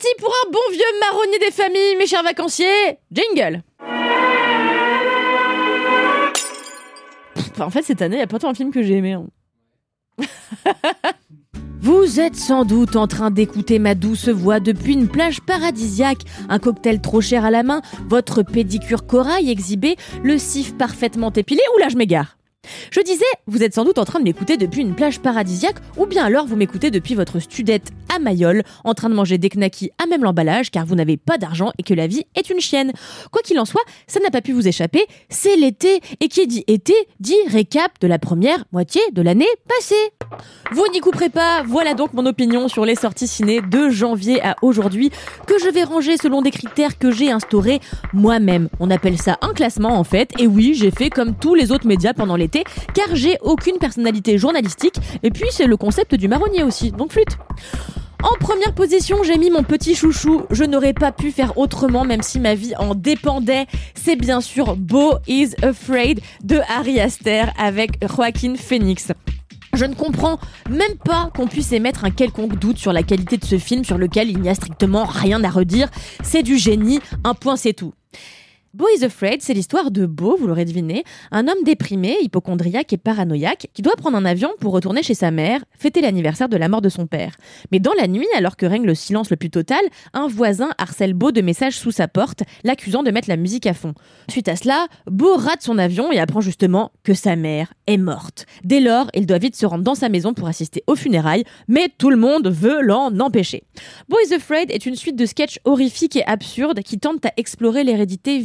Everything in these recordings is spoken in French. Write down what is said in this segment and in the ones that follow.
Parti pour un bon vieux marronnier des familles, mes chers vacanciers. Jingle. En fait, cette année, il n'y a pas tant un film que j'ai aimé. hein. Vous êtes sans doute en train d'écouter ma douce voix depuis une plage paradisiaque, un cocktail trop cher à la main, votre pédicure corail exhibé, le cif parfaitement épilé, ou là je m'égare. Je disais, vous êtes sans doute en train de m'écouter depuis une plage paradisiaque, ou bien alors vous m'écoutez depuis votre studette à Mayol, en train de manger des knackis à même l'emballage, car vous n'avez pas d'argent et que la vie est une chienne. Quoi qu'il en soit, ça n'a pas pu vous échapper, c'est l'été, et qui dit été dit récap de la première moitié de l'année passée. Vous n'y couperez pas, voilà donc mon opinion sur les sorties ciné de janvier à aujourd'hui, que je vais ranger selon des critères que j'ai instaurés moi-même. On appelle ça un classement en fait, et oui, j'ai fait comme tous les autres médias pendant car j'ai aucune personnalité journalistique, et puis c'est le concept du marronnier aussi, donc flûte. En première position, j'ai mis mon petit chouchou. Je n'aurais pas pu faire autrement, même si ma vie en dépendait. C'est bien sûr Beau is Afraid de Harry Aster avec Joaquin Phoenix. Je ne comprends même pas qu'on puisse émettre un quelconque doute sur la qualité de ce film sur lequel il n'y a strictement rien à redire. C'est du génie, un point c'est tout. Beau is Afraid, c'est l'histoire de Beau, vous l'aurez deviné, un homme déprimé, hypochondriaque et paranoïaque qui doit prendre un avion pour retourner chez sa mère, fêter l'anniversaire de la mort de son père. Mais dans la nuit, alors que règne le silence le plus total, un voisin harcèle Beau de messages sous sa porte, l'accusant de mettre la musique à fond. Suite à cela, Beau rate son avion et apprend justement que sa mère est morte. Dès lors, il doit vite se rendre dans sa maison pour assister aux funérailles, mais tout le monde veut l'en empêcher. Beau is Afraid est une suite de sketchs horrifiques et absurdes qui tentent à explorer l'hérédité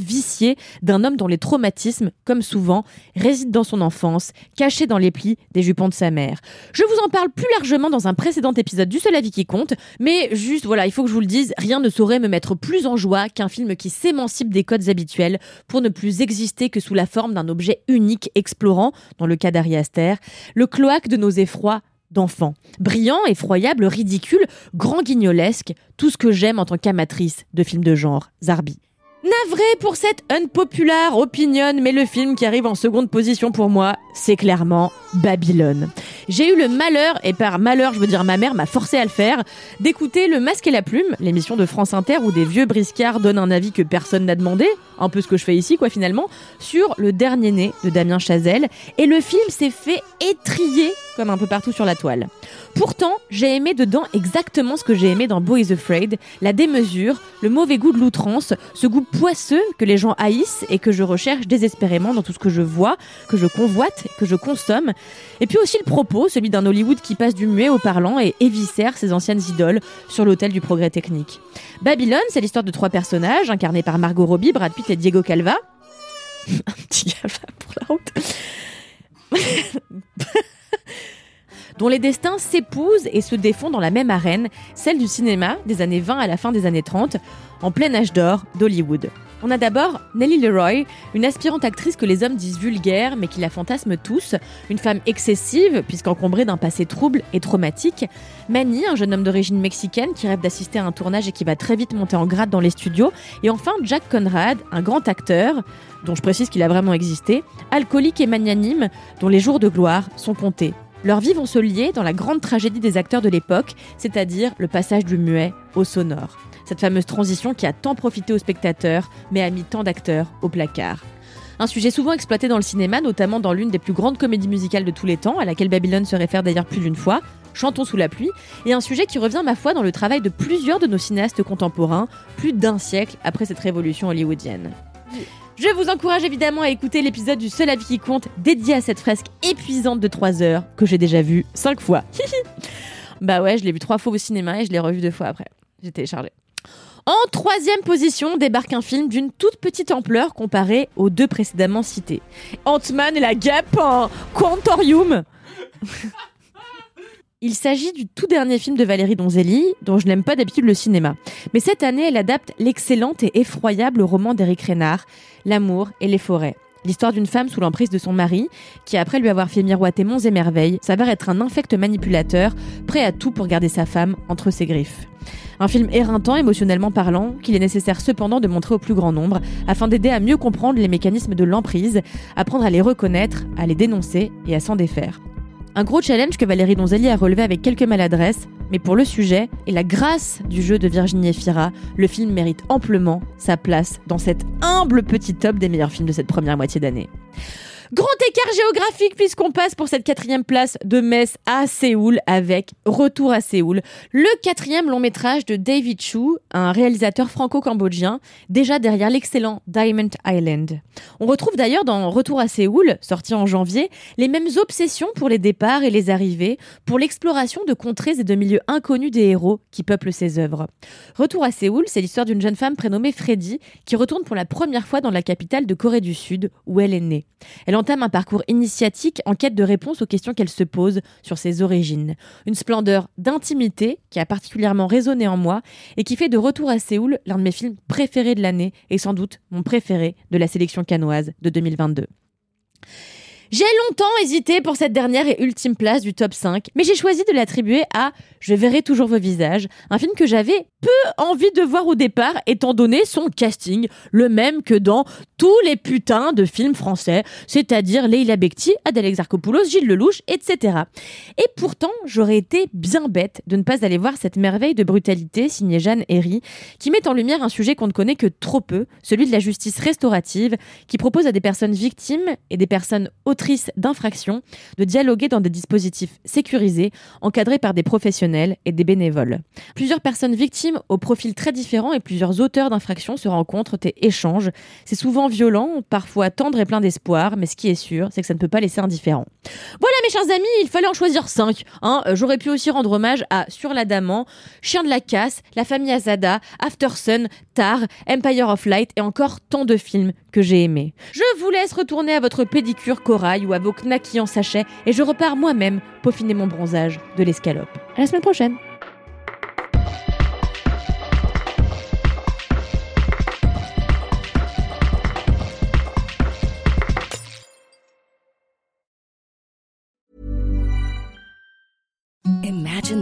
d'un homme dont les traumatismes, comme souvent, résident dans son enfance, cachés dans les plis des jupons de sa mère. Je vous en parle plus largement dans un précédent épisode du Seul avis qui compte, mais juste voilà, il faut que je vous le dise, rien ne saurait me mettre plus en joie qu'un film qui s'émancipe des codes habituels pour ne plus exister que sous la forme d'un objet unique explorant, dans le cas d'Ari Aster, le cloaque de nos effrois d'enfants. Brillant, effroyable, ridicule, grand guignolesque, tout ce que j'aime en tant qu'amatrice de films de genre, Zarbi. Navré pour cette unpopular opinion, mais le film qui arrive en seconde position pour moi, c'est clairement Babylone. J'ai eu le malheur, et par malheur je veux dire ma mère m'a forcé à le faire, d'écouter Le Masque et la Plume, l'émission de France Inter où des vieux briscards donnent un avis que personne n'a demandé, un peu ce que je fais ici quoi finalement, sur Le Dernier Né de Damien Chazelle, et le film s'est fait étrier comme un peu partout sur la toile. Pourtant, j'ai aimé dedans exactement ce que j'ai aimé dans Boy is Afraid, la démesure, le mauvais goût de l'outrance, ce goût poisseux que les gens haïssent et que je recherche désespérément dans tout ce que je vois, que je convoite, que je consomme. Et puis aussi le propos, celui d'un Hollywood qui passe du muet au parlant et éviscère ses anciennes idoles sur l'autel du progrès technique. Babylone, c'est l'histoire de trois personnages incarnés par Margot Robbie, Brad Pitt et Diego Calva. un petit Calva pour la route dont les destins s'épousent et se défont dans la même arène, celle du cinéma des années 20 à la fin des années 30, en plein âge d'or d'Hollywood. On a d'abord Nellie Leroy, une aspirante actrice que les hommes disent vulgaire mais qui la fantasment tous, une femme excessive puisqu'encombrée d'un passé trouble et traumatique, Manny, un jeune homme d'origine mexicaine qui rêve d'assister à un tournage et qui va très vite monter en grade dans les studios, et enfin Jack Conrad, un grand acteur, dont je précise qu'il a vraiment existé, alcoolique et magnanime, dont les jours de gloire sont comptés. Leurs vies vont se lier dans la grande tragédie des acteurs de l'époque, c'est-à-dire le passage du muet au sonore. Cette fameuse transition qui a tant profité aux spectateurs, mais a mis tant d'acteurs au placard. Un sujet souvent exploité dans le cinéma, notamment dans l'une des plus grandes comédies musicales de tous les temps, à laquelle Babylone se réfère d'ailleurs plus d'une fois, Chantons sous la pluie, et un sujet qui revient, ma foi, dans le travail de plusieurs de nos cinéastes contemporains, plus d'un siècle après cette révolution hollywoodienne. Je vous encourage évidemment à écouter l'épisode du Seul avis qui compte dédié à cette fresque épuisante de 3 heures que j'ai déjà vue 5 fois. bah ouais, je l'ai vu 3 fois au cinéma et je l'ai revu 2 fois après. J'ai téléchargé. En troisième position débarque un film d'une toute petite ampleur comparé aux deux précédemment cités. Ant-Man et la guêpe en Quantorium. Il s'agit du tout dernier film de Valérie Donzelli, dont je n'aime pas d'habitude le cinéma. Mais cette année, elle adapte l'excellente et effroyable roman d'Éric Rénard, L'amour et les forêts. L'histoire d'une femme sous l'emprise de son mari, qui après lui avoir fait miroiter monts et merveilles, s'avère être un infect manipulateur, prêt à tout pour garder sa femme entre ses griffes. Un film éreintant, émotionnellement parlant, qu'il est nécessaire cependant de montrer au plus grand nombre, afin d'aider à mieux comprendre les mécanismes de l'emprise, apprendre à les reconnaître, à les dénoncer et à s'en défaire. Un gros challenge que Valérie Donzelli a relevé avec quelques maladresses, mais pour le sujet et la grâce du jeu de Virginie Efira, le film mérite amplement sa place dans cet humble petit top des meilleurs films de cette première moitié d'année. Grand écart géographique puisqu'on passe pour cette quatrième place de Metz à Séoul avec Retour à Séoul, le quatrième long métrage de David Chu, un réalisateur franco-cambodgien, déjà derrière l'excellent Diamond Island. On retrouve d'ailleurs dans Retour à Séoul, sorti en janvier, les mêmes obsessions pour les départs et les arrivées, pour l'exploration de contrées et de milieux inconnus des héros qui peuplent ses œuvres. Retour à Séoul, c'est l'histoire d'une jeune femme prénommée Freddy qui retourne pour la première fois dans la capitale de Corée du Sud où elle est née. Entame un parcours initiatique en quête de réponse aux questions qu'elle se pose sur ses origines. Une splendeur d'intimité qui a particulièrement résonné en moi et qui fait de Retour à Séoul l'un de mes films préférés de l'année et sans doute mon préféré de la sélection canoise de 2022. J'ai longtemps hésité pour cette dernière et ultime place du top 5, mais j'ai choisi de l'attribuer à Je verrai toujours vos visages, un film que j'avais peu envie de voir au départ, étant donné son casting, le même que dans tous les putains de films français, c'est-à-dire Leila Bekti, Adèle Exarchopoulos, Gilles Lelouch, etc. Et pourtant, j'aurais été bien bête de ne pas aller voir cette merveille de brutalité signée Jeanne Herry, qui met en lumière un sujet qu'on ne connaît que trop peu, celui de la justice restaurative, qui propose à des personnes victimes et des personnes d'infractions de dialoguer dans des dispositifs sécurisés, encadrés par des professionnels et des bénévoles. Plusieurs personnes victimes au profil très différent et plusieurs auteurs d'infractions se rencontrent et échangent. C'est souvent violent, parfois tendre et plein d'espoir, mais ce qui est sûr, c'est que ça ne peut pas laisser indifférent. Voilà mes chers amis, il fallait en choisir 5. Hein. Euh, j'aurais pu aussi rendre hommage à Sur l'Adamant, Chien de la Casse, La famille Azada, After Sun, Tar, Empire of Light et encore tant de films que j'ai aimés. Je vous laisse retourner à votre pédicure ou à vos en sachet et je repars moi-même peaufiner mon bronzage de l'escalope. À la semaine prochaine